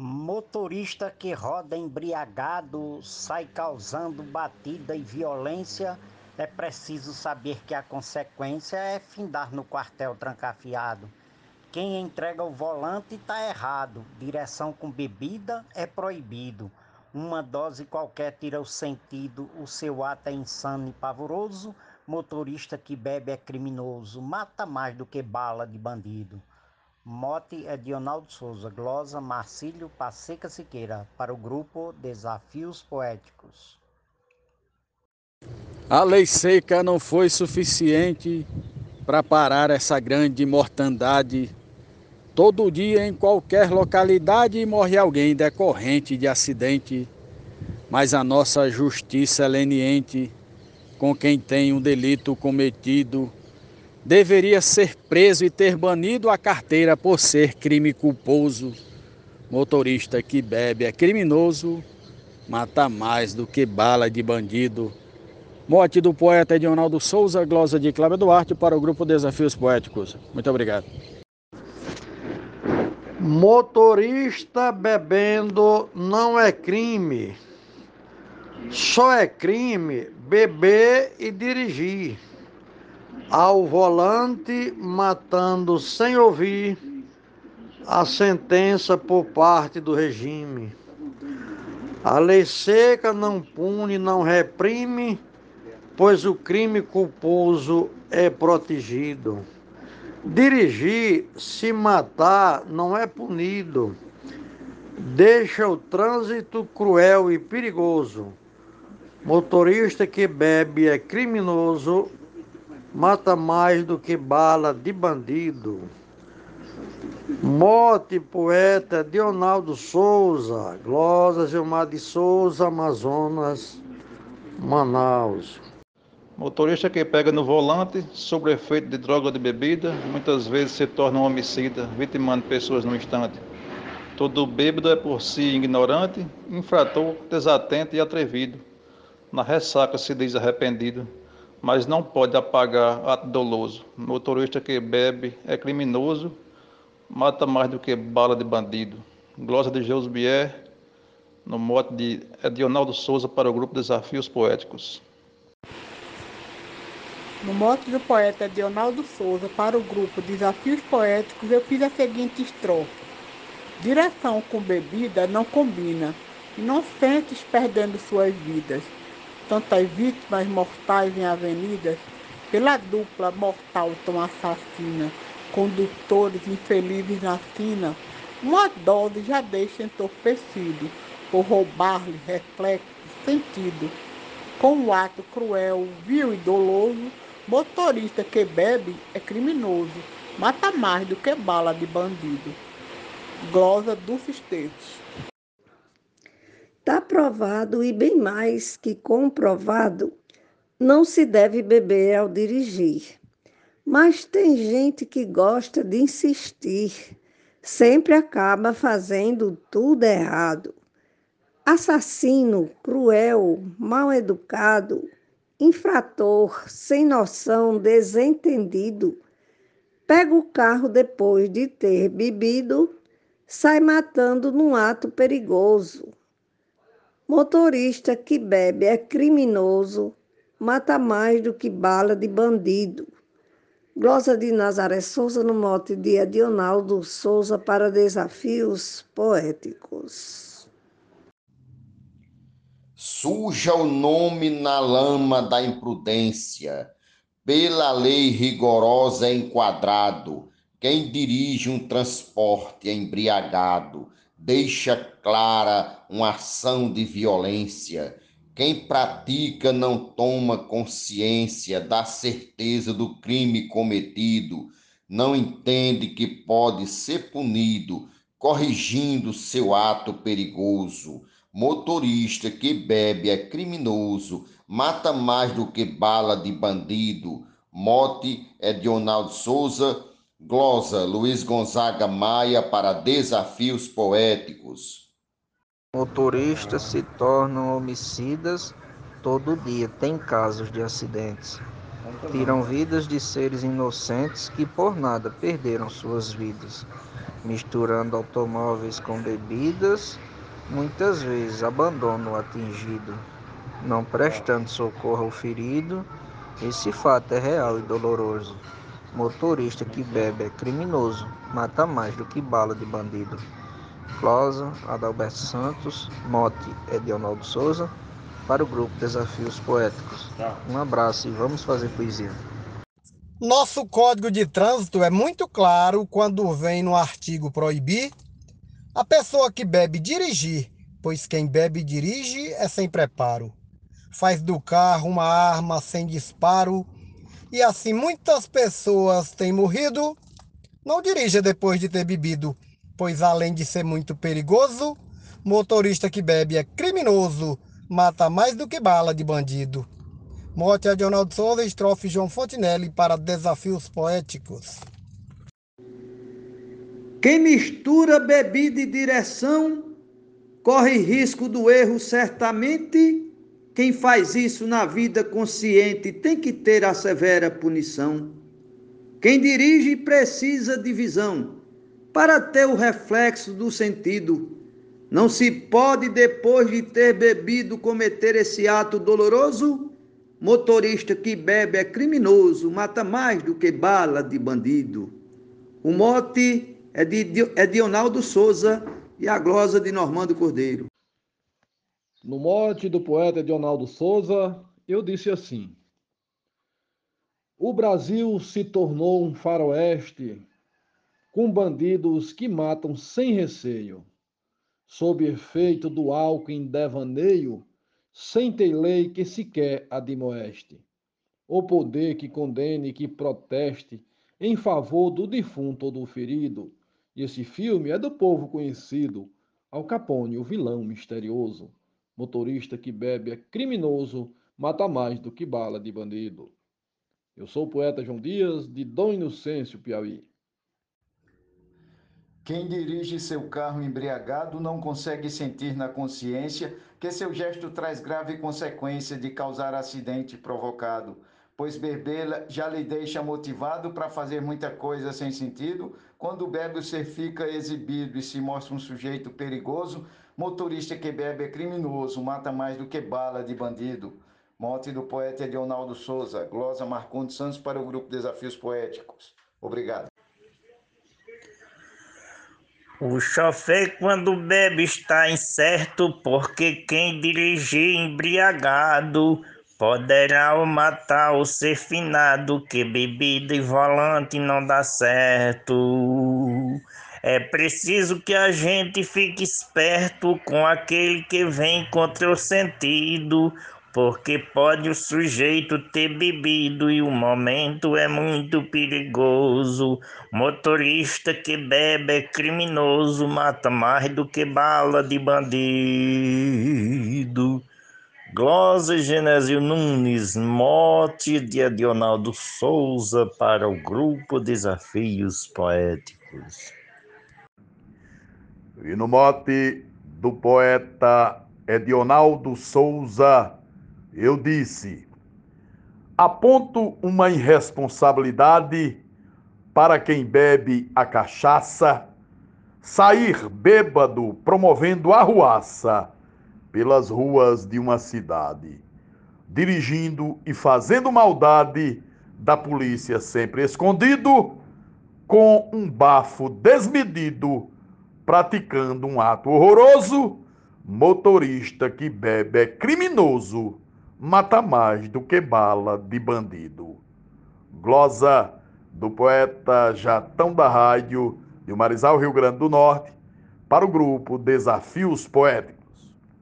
Motorista que roda embriagado sai causando batida e violência. É preciso saber que a consequência é findar no quartel trancafiado. Quem entrega o volante está errado. Direção com bebida é proibido. Uma dose qualquer tira o sentido. O seu ato é insano e pavoroso. Motorista que bebe é criminoso. Mata mais do que bala de bandido. Mote é Dionaldo Souza, glosa Marcílio Passeca Siqueira, para o grupo Desafios Poéticos. A lei seca não foi suficiente para parar essa grande mortandade. Todo dia, em qualquer localidade, morre alguém decorrente de acidente. Mas a nossa justiça é leniente com quem tem um delito cometido deveria ser preso e ter banido a carteira por ser crime culposo. Motorista que bebe é criminoso, mata mais do que bala de bandido. Morte do poeta Edionaldo Souza, glosa de Cláudio Duarte para o grupo Desafios Poéticos. Muito obrigado. Motorista bebendo não é crime. Só é crime beber e dirigir ao volante, matando sem ouvir a sentença por parte do regime. A lei seca não pune, não reprime, pois o crime culposo é protegido. Dirigir, se matar, não é punido. Deixa o trânsito cruel e perigoso. Motorista que bebe é criminoso mata mais do que bala de bandido. Mote, poeta Dionaldo Souza, Glosa Gilmar de Souza, Amazonas, Manaus. Motorista que pega no volante, sob efeito de droga ou de bebida, muitas vezes se torna um homicida, vitimando pessoas no instante. Todo bêbado é por si ignorante, infrator, desatento e atrevido. Na ressaca se diz arrependido mas não pode apagar ato doloso. Motorista que bebe é criminoso, mata mais do que bala de bandido. Glosa de Bier, no mote de Edionaldo Souza para o grupo Desafios Poéticos. No mote do poeta Edionaldo Souza para o grupo Desafios Poéticos, eu fiz a seguinte estrofe. Direção com bebida não combina, inocentes perdendo suas vidas tantas vítimas mortais em avenidas, pela dupla mortal tão assassina, condutores infelizes na sina, uma dose já deixa entorpecido, por roubar-lhe reflexo sentido. Com o ato cruel, vil e doloso, motorista que bebe é criminoso, mata mais do que bala de bandido. Glosa do Esteves. Está provado e bem mais que comprovado, não se deve beber ao dirigir. Mas tem gente que gosta de insistir, sempre acaba fazendo tudo errado. Assassino, cruel, mal educado, infrator, sem noção, desentendido, pega o carro depois de ter bebido, sai matando num ato perigoso Motorista que bebe é criminoso, mata mais do que bala de bandido. Glosa de Nazaré Souza no mote de Edionaldo Souza para desafios poéticos. Suja o nome na lama da imprudência, pela lei rigorosa é enquadrado. Quem dirige um transporte embriagado deixa clara uma ação de violência. Quem pratica não toma consciência da certeza do crime cometido, não entende que pode ser punido, corrigindo seu ato perigoso. Motorista que bebe é criminoso, mata mais do que bala de bandido. Mote é de Ronaldo Souza, Glosa Luiz Gonzaga Maia para Desafios Poéticos. Motoristas se tornam homicidas todo dia, tem casos de acidentes. tiram vidas de seres inocentes que por nada perderam suas vidas, misturando automóveis com bebidas, muitas vezes abandonam o atingido, não prestando socorro ao ferido. Esse fato é real e doloroso. Motorista que bebe é criminoso, mata mais do que bala de bandido. Closa, Adalberto Santos, Mote, Edionaldo Souza, para o grupo Desafios Poéticos. Um abraço e vamos fazer poesia. Nosso código de trânsito é muito claro quando vem no artigo proibir a pessoa que bebe dirigir, pois quem bebe e dirige é sem preparo. Faz do carro uma arma sem disparo e assim muitas pessoas têm morrido. Não dirija depois de ter bebido, pois além de ser muito perigoso, motorista que bebe é criminoso, mata mais do que bala de bandido. Morte Adionaldo Souza, estrofe João Fontinelli para Desafios Poéticos. Quem mistura bebida e direção corre risco do erro certamente quem faz isso na vida consciente tem que ter a severa punição. Quem dirige precisa de visão para ter o reflexo do sentido. Não se pode, depois de ter bebido, cometer esse ato doloroso. Motorista que bebe é criminoso, mata mais do que bala de bandido. O mote é de, é de Ronaldo Souza e a glosa de Normando Cordeiro. No mote do poeta Edionaldo Souza, eu disse assim: O Brasil se tornou um faroeste com bandidos que matam sem receio, sob efeito do álcool em devaneio, sem ter lei que sequer admoeste. O poder que condene, que proteste em favor do defunto ou do ferido. E esse filme é do povo conhecido, Al Capone, o vilão misterioso. Motorista que bebe é criminoso, mata mais do que bala de bandido. Eu sou o poeta João Dias, de Dom Inocêncio, Piauí. Quem dirige seu carro embriagado não consegue sentir na consciência que seu gesto traz grave consequência de causar acidente provocado pois beber já lhe deixa motivado para fazer muita coisa sem sentido. Quando bebe, você fica exibido e se mostra um sujeito perigoso. Motorista que bebe é criminoso, mata mais do que bala de bandido. Morte do poeta Edionaldo Souza, glosa Marcondes Santos para o grupo Desafios Poéticos. Obrigado. O chofer quando bebe está incerto, porque quem dirigir embriagado Poderá o matar ou ser finado, que bebida e volante não dá certo. É preciso que a gente fique esperto com aquele que vem contra o sentido, porque pode o sujeito ter bebido e o momento é muito perigoso. Motorista que bebe é criminoso, mata mais do que bala de bandido. Glosa Genésio Nunes, mote de Adionaldo Souza para o grupo Desafios Poéticos. E no mote do poeta Edionaldo Souza, eu disse: aponto uma irresponsabilidade para quem bebe a cachaça, sair bêbado promovendo arruaça pelas ruas de uma cidade, dirigindo e fazendo maldade da polícia sempre escondido, com um bafo desmedido, praticando um ato horroroso. Motorista que bebe é criminoso, mata mais do que bala de bandido. Glosa do poeta Jatão da Rádio, de Marizal, Rio Grande do Norte, para o grupo Desafios Poéticos.